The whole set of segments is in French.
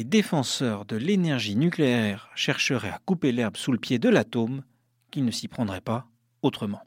les défenseurs de l'énergie nucléaire chercheraient à couper l'herbe sous le pied de l'atome, qu'ils ne s'y prendraient pas autrement.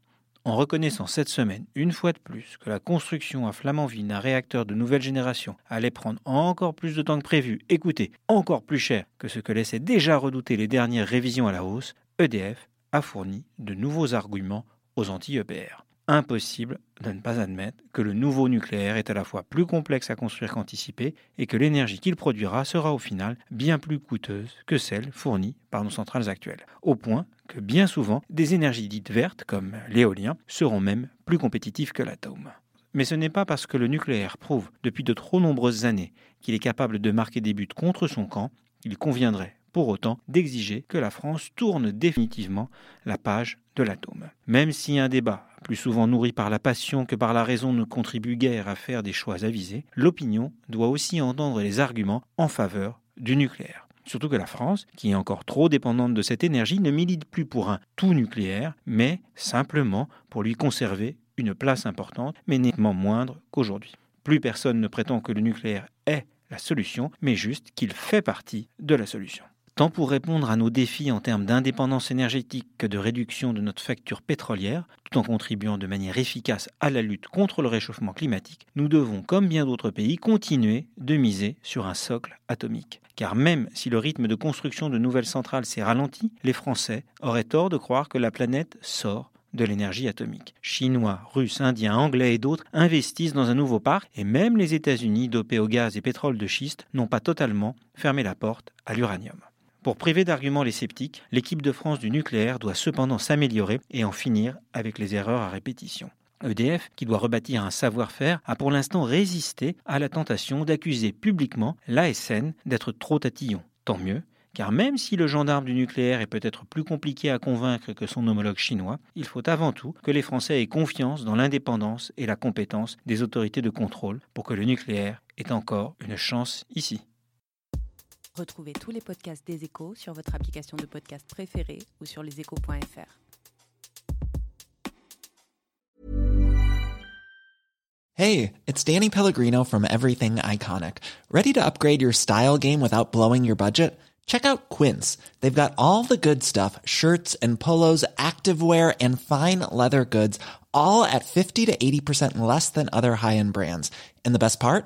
En reconnaissant cette semaine, une fois de plus, que la construction à Flamanville d'un réacteur de nouvelle génération allait prendre encore plus de temps que prévu, écoutez, encore plus cher que ce que laissaient déjà redouter les dernières révisions à la hausse, EDF a fourni de nouveaux arguments aux anti-EPR impossible de ne pas admettre que le nouveau nucléaire est à la fois plus complexe à construire qu'anticipé et que l'énergie qu'il produira sera au final bien plus coûteuse que celle fournie par nos centrales actuelles. Au point que bien souvent, des énergies dites vertes, comme l'éolien, seront même plus compétitives que l'atome. Mais ce n'est pas parce que le nucléaire prouve depuis de trop nombreuses années qu'il est capable de marquer des buts contre son camp qu'il conviendrait pour autant d'exiger que la France tourne définitivement la page de l'atome. Même si un débat, plus souvent nourri par la passion que par la raison, ne contribue guère à faire des choix avisés, l'opinion doit aussi entendre les arguments en faveur du nucléaire. Surtout que la France, qui est encore trop dépendante de cette énergie, ne milite plus pour un tout nucléaire, mais simplement pour lui conserver une place importante, mais nettement moindre qu'aujourd'hui. Plus personne ne prétend que le nucléaire est la solution, mais juste qu'il fait partie de la solution. Tant pour répondre à nos défis en termes d'indépendance énergétique que de réduction de notre facture pétrolière, tout en contribuant de manière efficace à la lutte contre le réchauffement climatique, nous devons, comme bien d'autres pays, continuer de miser sur un socle atomique. Car même si le rythme de construction de nouvelles centrales s'est ralenti, les Français auraient tort de croire que la planète sort de l'énergie atomique. Chinois, Russes, Indiens, Anglais et d'autres investissent dans un nouveau parc et même les États-Unis, dopés au gaz et pétrole de schiste, n'ont pas totalement fermé la porte à l'uranium. Pour priver d'arguments les sceptiques, l'équipe de France du nucléaire doit cependant s'améliorer et en finir avec les erreurs à répétition. EDF, qui doit rebâtir un savoir-faire, a pour l'instant résisté à la tentation d'accuser publiquement l'ASN d'être trop tatillon. Tant mieux, car même si le gendarme du nucléaire est peut-être plus compliqué à convaincre que son homologue chinois, il faut avant tout que les Français aient confiance dans l'indépendance et la compétence des autorités de contrôle pour que le nucléaire ait encore une chance ici. Retrouvez tous les podcasts des échos sur votre application de podcast préférée ou sur leséchos.fr. Hey, it's Danny Pellegrino from Everything Iconic. Ready to upgrade your style game without blowing your budget? Check out Quince. They've got all the good stuff shirts and polos, activewear, and fine leather goods, all at 50 to 80% less than other high end brands. And the best part?